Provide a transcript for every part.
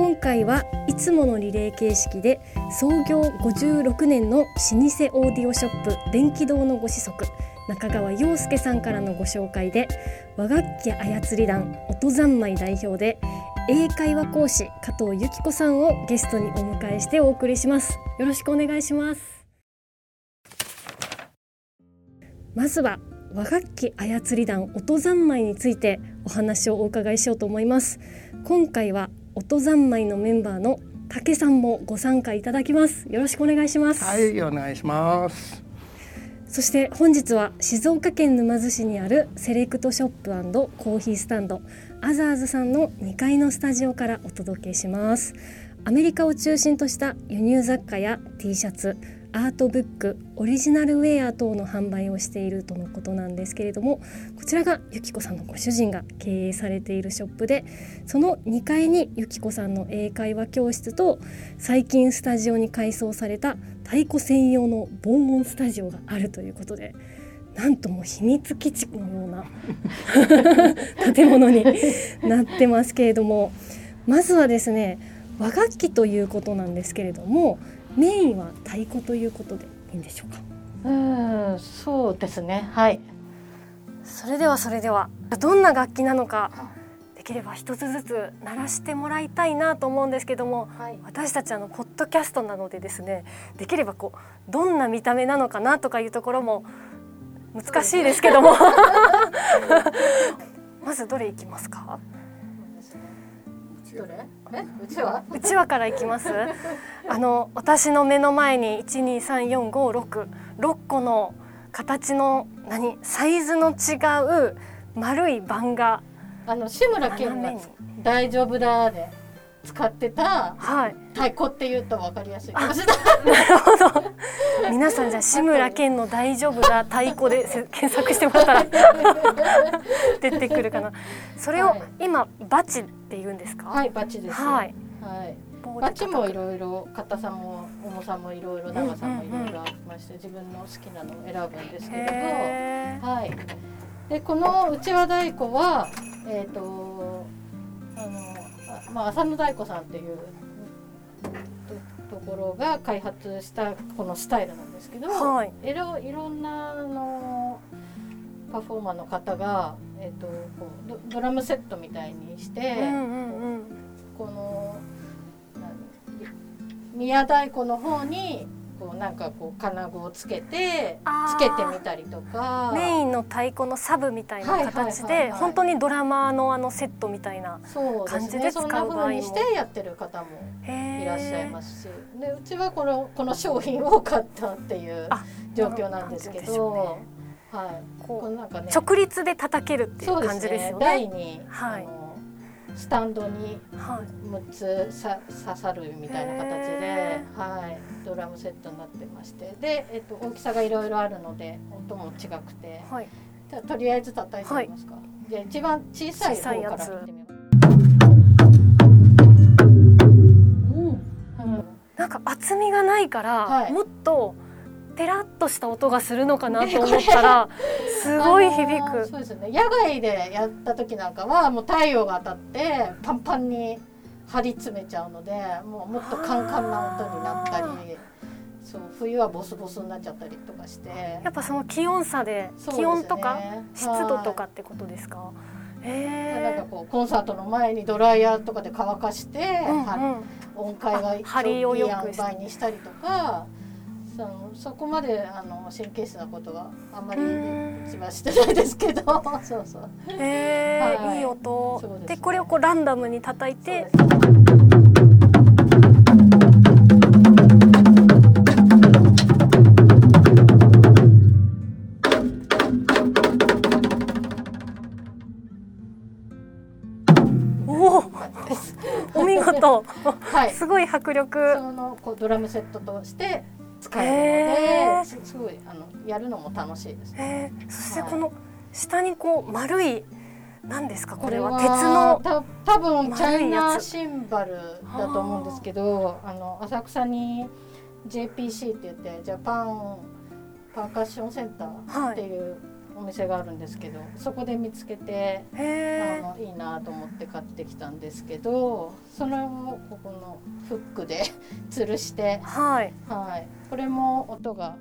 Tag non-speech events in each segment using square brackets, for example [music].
今回はいつものリレー形式で創業56年の老舗オーディオショップ電気堂のご子息中川陽介さんからのご紹介で和楽器操り団音三昧代表で英会話講師加藤由紀子さんをゲストにお迎えしてお送りします。よろしくお願いします。まずは和楽器操り団音三昧についてお話をお伺いしようと思います。今回は音三昧のメンバーの竹さんもご参加いただきます。よろしくお願いします。はいお願いします。そして本日は静岡県沼津市にあるセレクトショップコーヒースタンドアザーズさんの2階のスタジオからお届けします。アメリカを中心とした輸入雑貨や T シャツアートブックオリジナルウェア等の販売をしているとのことなんですけれどもこちらがゆきこさんのご主人が経営されているショップでその2階にゆきこさんの英会話教室と最近スタジオに改装された太鼓専用の防音スタジオがあるということでなんとも秘密基地のような建物になってますけれどもまずはですね和楽器ということなんですけれどもメインは太鼓ということでいいんでしょうか？うんそうですね。はい。それではそれではどんな楽器なのかできれば一つずつ鳴らしてもらいたいなと思うんですけども、はい、私たちあのポッドキャストなのでですねできればこうどんな見た目なのかなとかいうところも難しいですけども。[laughs] [laughs] まずどれいきますか？どれ？え？うちわうちわからいきます？[laughs] あの私の目の前に一二三四五六六個の形の何？サイズの違う丸い板があの志村けんが大丈夫だで使ってた太鼓っていうと分かりやすいなるほど。皆さんじゃあ志村けんの大丈夫だ太鼓で検索してもらったら出てくるかな。それを今バチって言うんですか？はいバチです。はい。はい。バチもいろいろ硬さも重さもいろいろ長さもいろいろありまして、自分の好きなのを選ぶんですけれど、はい。でこのうちわ太鼓はえっ、ー、とあのまあ浅野太鼓さんっていうところが開発したこのスタイルなんですけど、はい、いろいろんなあのパフォーマーの方が、えーと、こうドラムセットみたいにして、うんうんうん、この宮太鼓の方にこうなんかこう金具をつけてつけてみたりとか。メインの太鼓のサブみたいな形で本当にドラマーのあのセットみたいな感じで使う場合も、ね、にしてやってる方もいらっしゃいますし。でうちはこのこの商品を買ったっていう状況なんですけど。はい、こうなんかね。直立で叩けるっていう感じですよね。はい、スタンドに6つさ、刺さるみたいな形で、はい、ドラムセットになってまして。で、えっと、大きさがいろいろあるので音も違くて、はい、じゃとりあえず叩いてみますか、はい、じゃ一番小さい方から見てみよう。なんか厚みがないから、はい、もっとペラッとした音がするのかなと思ったらすごい響く、そうですね。野外でやった時なんかはもう太陽が当たってパンパンに張り詰めちゃうのでもうもっとカンカンな音になったりそう冬はボスボスになっちゃったりとかして。やっぱその気温差で、ね、気温とか湿度とかってことですか、えなんかこうコンサートの前にドライヤーとかで乾かして、うんうん、音階が張りをよくにしたりとか。そのそこまであの神経質なことはあんまりうちはしてないですけど。[laughs] そうそう。へえ、はい、いい音。で、ね、これをこうランダムに叩いて。おお見事、はい、すごい迫力。そのこうドラムセットとして使えるのですごいあのやるのも楽しいです、ね。そしてこの下にこう丸い何ですか？これは鉄のた多分チャイナシンバルだと思うんですけどあ。の浅草に JPC って言ってジャパンパーカッションセンターっていうお店があるんですけど、はい、そこで見つけてあのいいなと思って買ってきたんですけどそれをここのフックで [laughs] 吊るして、はい、はい、これも音が。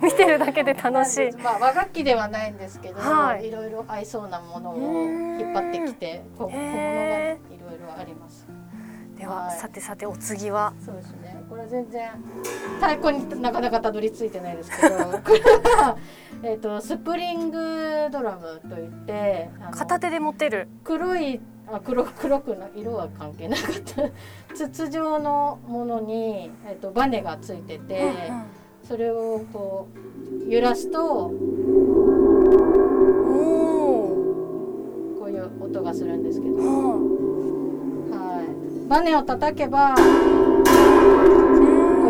[laughs] 楽しい。まあ和楽器ではないんですけど、はい、いろいろ合いそうなものを引っ張ってきて、小物がいろいろあります。では、はい、さてさてお次は。そうですね。これ全然太鼓になかなかたどり着いてないですけど、[laughs] これはえっとスプリングドラムといって片手で持てる黒いあ黒黒くな色は関係なかった筒状のものにえっとバネがついてて。うんうんそれをこう揺らすとこういう音がするんですけど、はい、バネを叩けばこう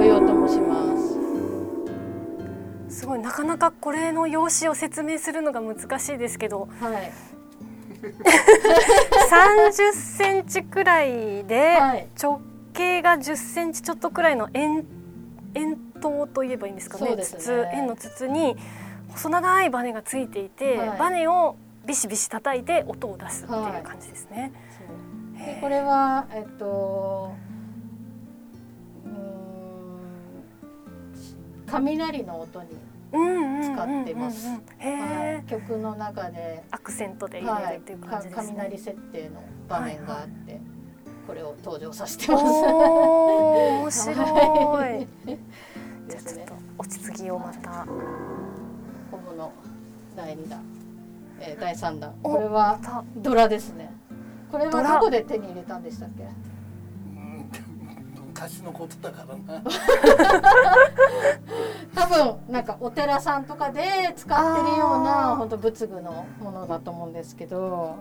いう音もします。すごい。なかなかこれの用紙を説明するのが難しいですけど、はい、[laughs] 30センチくらいで直径が10センチちょっとくらいの円円筒といえばいいんですかね、ね、筒円の筒に細長いバネがついていて、はい、バネをビシビシ叩いて音を出すっていう感じですね。はい、でこれはえっと雷の音に使ってます。曲の中で。アクセントで入れるっていう感じですね。雷設定の場面があって、はいはい、これを登場させてます。面白い。じゃあちょっと落ち着きをまた。本物第2弾、えー、第3弾。これはドラですね。これはどこで手に入れたんでしたっけ？昔のことだからな。[laughs] 多分なんかお寺さんとかで使ってるような本当仏具のものだと思うんですけど。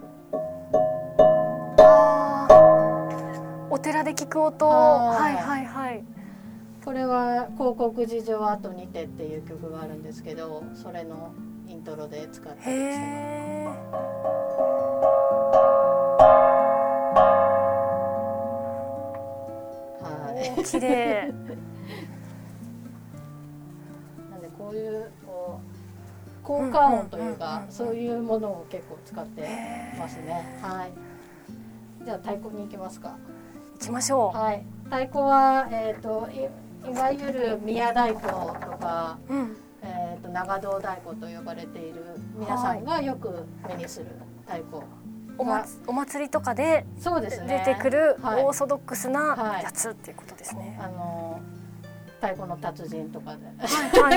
お寺で聞く音。はいはいはいこれは「広告事情あとにて」っていう曲があるんですけどそれのイントロで使ったりしてます。はい、綺麗 [laughs] なんでこういうこう効果音というか、そういうものを結構使ってますね。はい。じゃあ太鼓に行きますか。行きましょう。はい。太鼓はえっ、ー、といわゆる宮太鼓とか、うん、えーと、長堂太鼓と呼ばれている皆さんがよく目にする太鼓。おまお祭りとかで出てくるオーソドックスなやつっていうことですね。はいはい、あの太鼓の達人とかで、は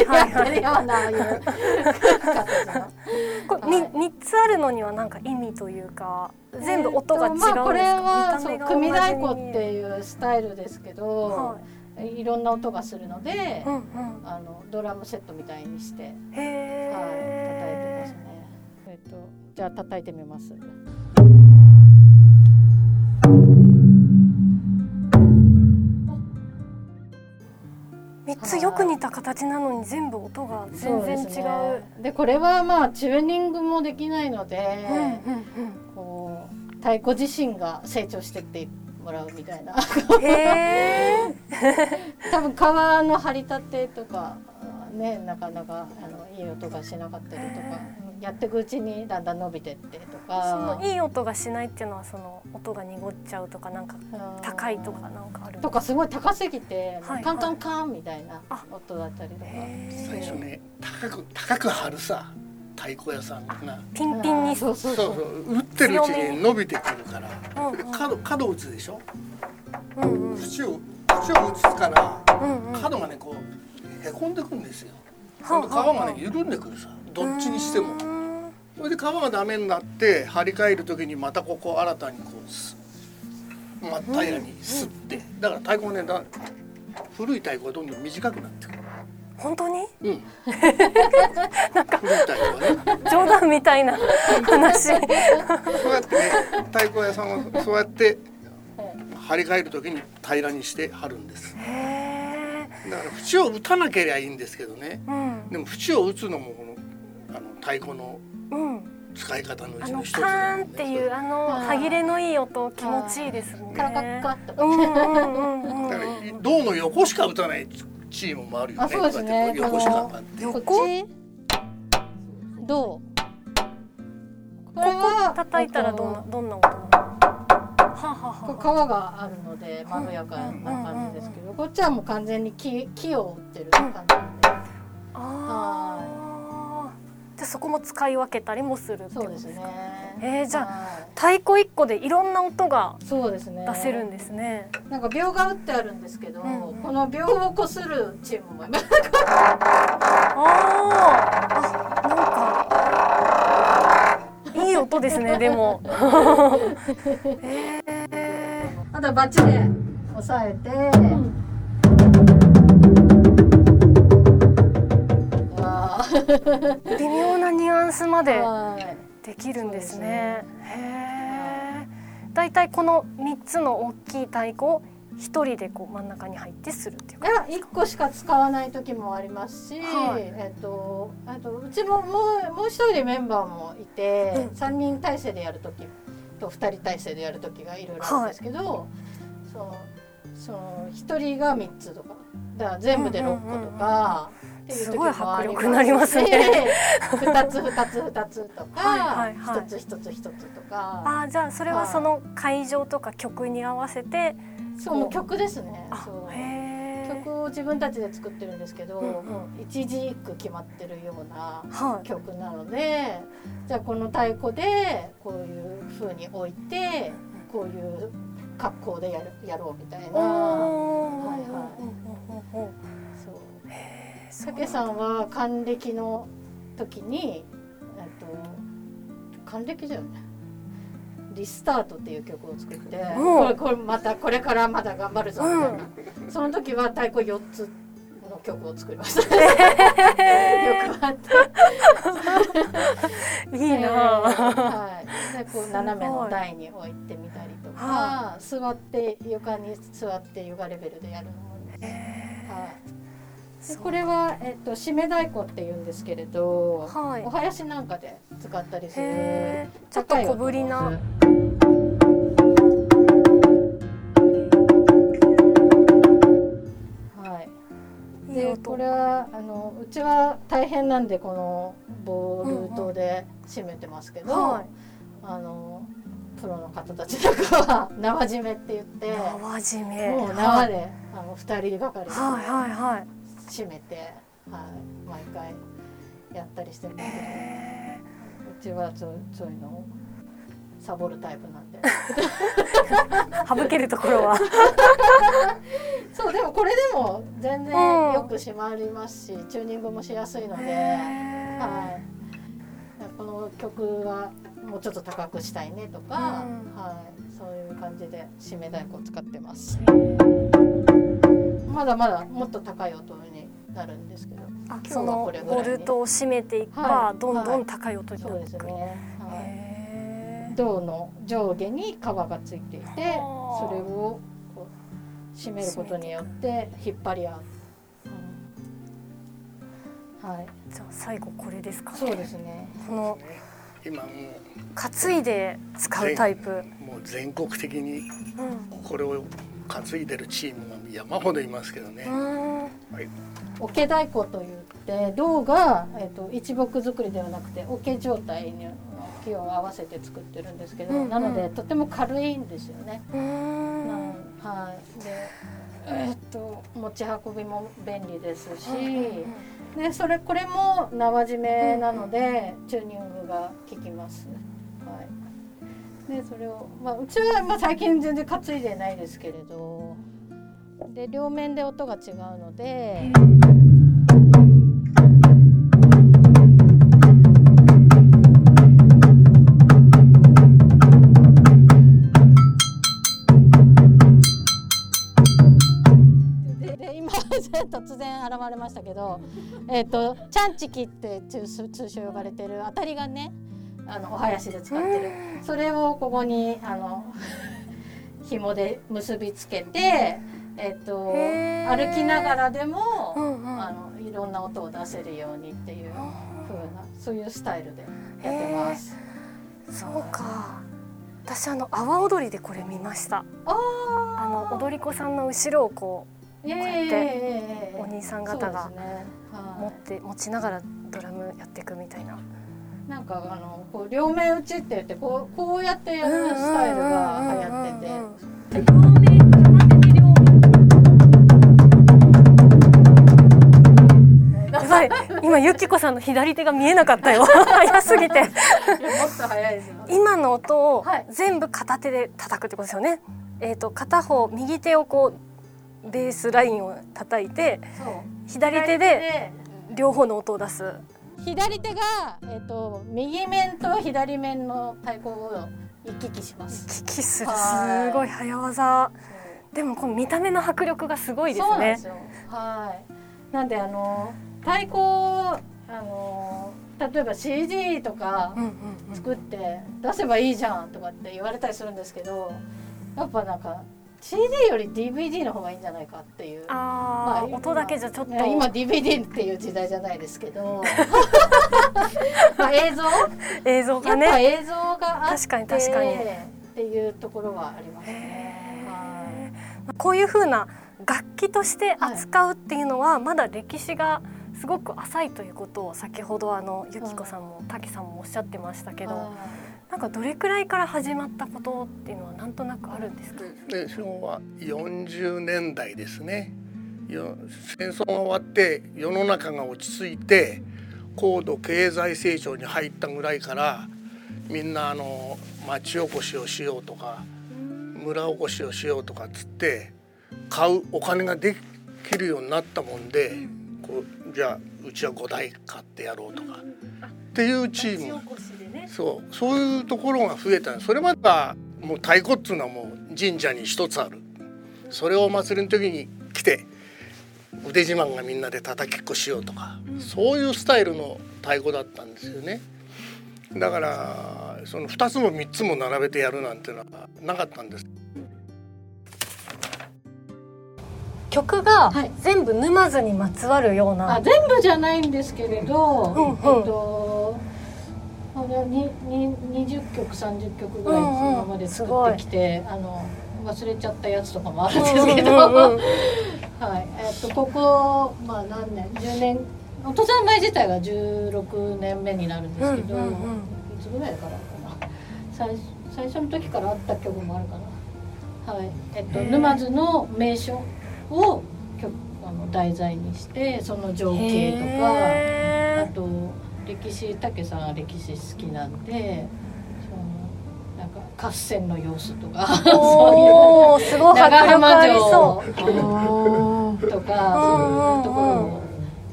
いはいはい、やうな [laughs] これ三つあるのにはなんか意味というか全部音が違うんですか、えーまあ、これはそう組太鼓っていうスタイルですけど、はいいろんな音がするので、うんうん、あのドラムセットみたいにして、はい、叩いてますね。えっとじゃあ叩いてみます。三つよく似た形なのに全部音が全然違う。で、ね、これはまあチューニングもできないので、うんうんうん、こう太鼓自身が成長してってもらうみたいな。多分革の張り立てとかねなかなかあのいい音がしなかったりとかやっていくうちにだんだん伸びてってとか。そのいい音がしないっていうのはその音が濁っちゃうとかなんか高いとかなんかあるとかすごい高すぎて、はい、カンカンカンみたいな音だったりとか。最初ね高く高く張るさ太鼓屋さんがピンピンにそうそうそう。打ってるうちに伸びてくるから、うんうん。角角打つでしょ？うんうん。縁を縁を打つからうんうん。角がねこうへこんでくるんですよ。はあほんで皮がね緩んでくるさ。どっちにしても。うん。それで皮がダメになって張り替える時にまたここ新たにこうす真っ平らにすって。だから太鼓ねだ古い太鼓はどんどん短くなってくる本当に？うん。[laughs] 古い太鼓はね。冗談みたいな話。そうやってね太鼓屋さんはそうやって張り替える時に平らにして貼るんです。へえ。だから縁を打たなければいいんですけどね。うん。でも縁を打つのもこのあの太鼓のうん。使い方のうあのちの一つカなんでーンっていうあのはい。歯切れのいい音気持ちいいですもんね。カラカッカッとかうんうんうんうんだから銅の横しか打たないチームもあるよね。あそうですね。ここどう？これは叩いたらどんなこどんな音なの？はあはは。あ皮があるのでまろやかな感じですけどこっちはもう完全に木木を打ってる感じで。ああじゃあそこも使い分けたりもするってことそうですねえーじゃあは太鼓一個でいろんな音が出せるんですね。なんか秒が打ってあるんですけど、うん。うんこの秒をこするチームもいます。[laughs] あーあなんかいい音ですねでも。[laughs] えあとはバッチで押さえて、わー、微妙なニュアンスまーで。はいできるんですね。へえだいたいこの三つの大きい太鼓を一人でこう真ん中に入ってするっていうか？いや1個しか使わない時もありますし、はい。えっとあとうちももうもう一人メンバーもいて、うん。3人体制でやる時と2人体制でやる時がいろいろあるんですけど、そのその1人が3つとか。だから全部で6個とか。っていう時もありすごい迫力になりますね。[laughs] 2つ2つ2つとか、はいはいはい。1つ1つ1つとか。あーじゃあそれはその会場とか曲に合わせてそうもう曲ですね。曲を自分たちで作ってるんですけど、うんうん。もう一字一句決まってるようなはい。曲なのでじゃあこの太鼓でこういう風に置いてこういう格好でやるやろうみたいな。はいはいおーおーおーそうへーたけさんは還暦の時にえっと還暦だよね。リスタートっていう曲を作ってうん。これこれまたこれからまだ頑張るぞみたいな、その時は太鼓4つの曲を作りました、[laughs] よくあっていいなあはい、でこう斜めの台に置いてみたりとか、は座って床に座ってヨガレベルでやるのもいいです、はい、でこれは、えっと、締め太鼓って言うんですけれど、はい。お囃子なんかで使ったりする。ちょっと小ぶりな。でこれはあのうちは大変なんでこのボール刀で締めてますけど、はい。あのプロの方たちとかは [laughs] 縄締めって言って縄締め。もう縄で、あの二人がかりで。はいはいはい締めて、はい、毎回やったりしてるんですけど、へうちはそうそういうのをサボるタイプなんで。ー [laughs] 省けるところは。[laughs] そうでもこれでも全然うん。よく締まりますし、チューニングもしやすいので、へー。はい、この曲はもうちょっと高くしたいねとか、うん。はい、そういう感じで締め太鼓を使ってます。まだまだもっと高い音になるんですけど。あそのボルトを締めていけば、はい。どんどん高い音になそうっていく、ですね、はい、銅の上下に皮がついていてはあ。それをこう締めることによって引っ張り合う、うん。はい。じゃあ最後これですかそうですね。この今も担いで使うタイプ、うもう全国的にうん。これを担いでるチームが山ほどいますけどね、うん。はい、桶太鼓といって銅が、えっと一木作りではなくて桶状態に木を合わせて作ってるんですけど、うんうんなのでとても軽いんですよね。ううんんはい、でえっと持ち運びも便利ですし、うんうんそれこれも生締めなので、チューニングが効きます。はい。でそれをまあうちはまあ最近全然担いでないですけれど、で両面で音が違うので。突然現れましたけど、えっ、ー、とチャンチキって通通称呼ばれてる当たりがね、あのお囃子で使ってる、それをここにあの紐で結びつけて、えっ、ー、と歩きながらでも、うんうん、あのいろんな音を出せるようにっていう風なそういうスタイルでやってます。そうか。私あの阿波踊りでこれ見ました。あの踊り子さんの後ろをこうこうやってお兄さん方が持って持ちながらドラムやっていくみたいな。なんかあのこう両面打ちって言ってこうこうやってやるスタイルが流行ってて。い。今ゆきこさんの左手が見えなかったよ。[laughs] 早すぎて。もっと早いですよ。今の音を全部片手で叩くってことですよね、えっ、ー、と片方右手をこうベースラインを叩いて左手で両方の音を出す。左手が、えーと、右面と左面の太鼓を行き来します。行き来する。すごい早技でもこの見た目の迫力がすごいですね。はい。なんであの太鼓あの例えば CD とか作って出せばいいじゃんとかって言われたりするんですけどやっぱなんか CD より DVD の方がいいんじゃないかっていう。あ、まあ、音だけじゃちょっと。今 DVD っていう時代じゃないですけど。[laughs] まあ映像？映像がね。やっぱ映像があって確かに確かに。っていうところはありますね。こういうふうな楽器として扱うっていうのはまだ歴史がすごく浅いということを先ほどあのゆきこさんも滝さんもおっしゃってましたけど。なんかどれくらいから始まったことっていうのはなんとなくあるんですか？で昭和40年代ですね。戦争が終わって世の中が落ち着いて高度経済成長に入ったぐらいからみんなあの町おこしをしようとか村おこしをしようとかっつって買うお金ができるようになったもんでじゃあうちは5台買ってやろうとか。っていうチーム。そう。そういうところが増えた。それまではもう太鼓っていうのはもう神社に一つある。それをお祭りの時に来て腕自慢がみんなで叩きっこしようとか、うん、そういうスタイルの太鼓だったんですよね。だからその2つも3つも並べてやるなんていうのはなかったんです。曲が全部沼津にまつわるような、はい、あ全部じゃないんですけれど、うんうん、えっとにに20曲30曲ぐらい今まで作ってきて、うんうん、あの忘れちゃったやつとかもあるんですけど、[laughs] はい。えっとここまあ何年？10年？お父さん前自体が16年目になるんですけど、うんうんうん、いつぐらいからかな？最最初の時からあった曲もあるかな。はい。えっと沼津の名所を曲あの題材にしてその情景とかあと歴史武さんは歴史好きなんでそのなんか合戦の様子とかそういうすごい長浜城とかそういうところを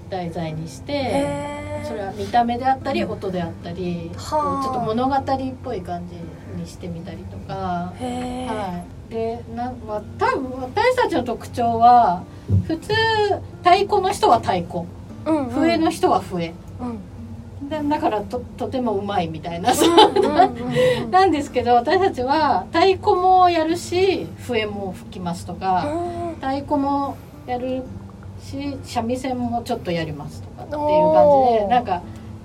題材にしてそれは見た目であったり音であったりちょっと物語っぽい感じにしてみたりとか。はいでな、まあ、多分私たちの特徴は普通太鼓の人は太鼓、うんうん、笛の人は笛、うん。でだからととてもうまいみたいな、[laughs] なんですけど私たちは太鼓もやるし笛も吹きますとか太鼓もやるし三味線もちょっとやりますとかっていう感じでなんか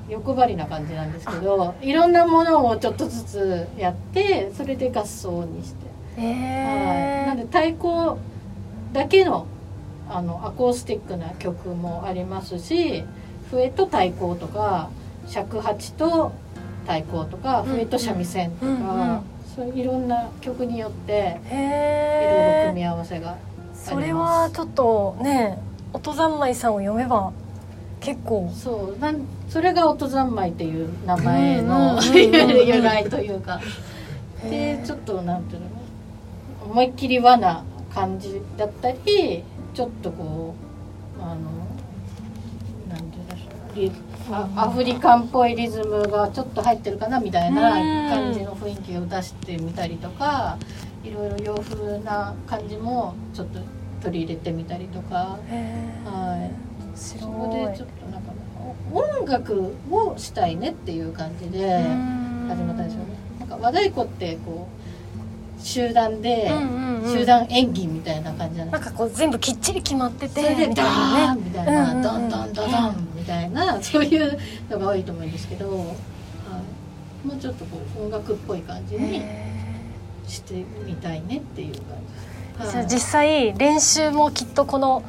欲張りな感じなんですけどいろんなものをちょっとずつやってそれで合奏にして。はい、なんで太鼓だけのあのアコースティックな曲もありますし笛と太鼓とか尺八と太鼓とか笛と三味線とか、そういういろんな曲によっていろいろ組み合わせがそれはちょっとね音三昧さんを読めば結構。そうなんそれが音三昧っていう名前の [laughs] 由来というか。でちょっとなんていうの？思いっきり和な感じだったりちょっとこうあのていうんでしょうアフリカンっぽいリズムがちょっと入ってるかなみたいな感じの雰囲気を出してみたりとかいろいろ洋風な感じもちょっと取り入れてみたりとか、はい、そこでちょっとなんか音楽をしたいねっていう感じで始まったんですよね。なんか和太鼓ってこう集団で、集団演技みたいな感じじゃないなんかこう全部きっちり決まっててそれでダーンみたいな、ドンドンドドンみたいなそういうのが多いと思うんですけど、はい、もうちょっとこう音楽っぽい感じにしてみたいねっていう感じ、はい、実際練習もきっとこの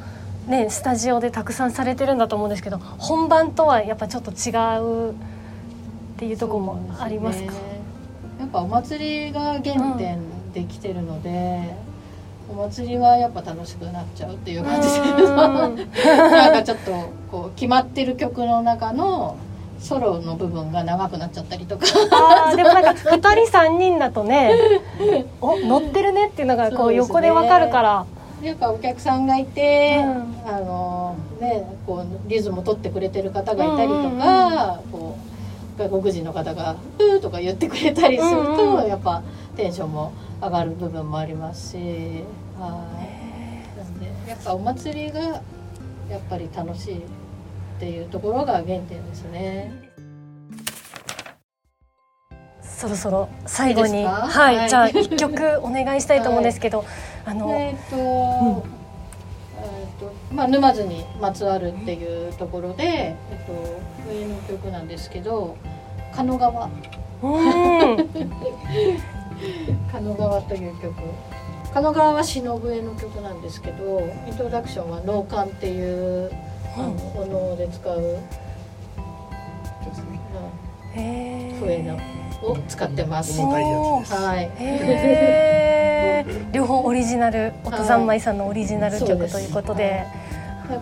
ねスタジオでたくさんされてるんだと思うんですけど本番とはやっぱちょっと違うっていうところもありますか、ね、やっぱお祭りが原点できてるので、お祭りはやっぱ楽しくなっちゃうっていう感じで。[laughs] なんかちょっとこう決まってる曲の中のソロの部分が長くなっちゃったりとか。あでもなんか2人3人だとねお乗ってるねっていうのがこう横でわかるから。やっぱお客さんがいて、うん、あのねこうリズムを取ってくれてる方がいたりとか、うんうんうん、こう外国人の方が「うー」とか言ってくれたりすると、うんうん、やっぱテンションも上がる部分もありますしはい。なんでやっぱお祭りがやっぱり楽しいっていうところが原点ですね。そろそろ最後にはい、はい、じゃあ一曲お願いしたいと思うんですけど、[laughs] はい、あのえっ、と、うん、えっ、とまあ沼津にまつわるっていうところでえっ、と上の曲なんですけど「狩野川」うん [laughs] [laughs] 狩野川という曲。狩野川は篠笛の曲なんですけどイントロダクションは農館っていう、あのお能で使う、うん、笛のを使ってます。はい。両方オリジナル音三昧さんのオリジナル曲ということで。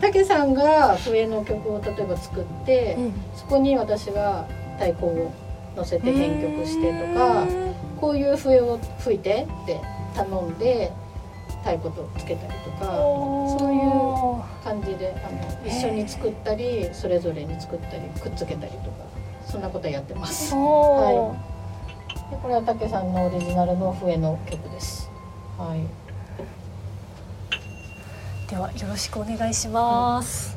たけさんが笛の曲を例えば作って、うん、そこに私が太鼓を乗せて編曲してとかこういう笛を吹いてって頼んで太鼓とつけたりとかそういう感じであの一緒に作ったりそれぞれに作ったりくっつけたりとかそんなことやってます。はい、でこれは武さんのオリジナルの笛の曲です。はい。ではよろしくお願いします。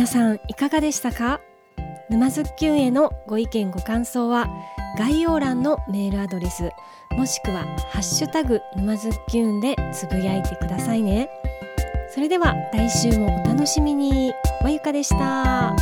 皆さんいかがでしたか？沼津きゅんへのご意見ご感想は概要欄のメールアドレスもしくはハッシュタグ沼津きゅんでつぶやいてくださいね。それでは来週もお楽しみに。まゆかでした。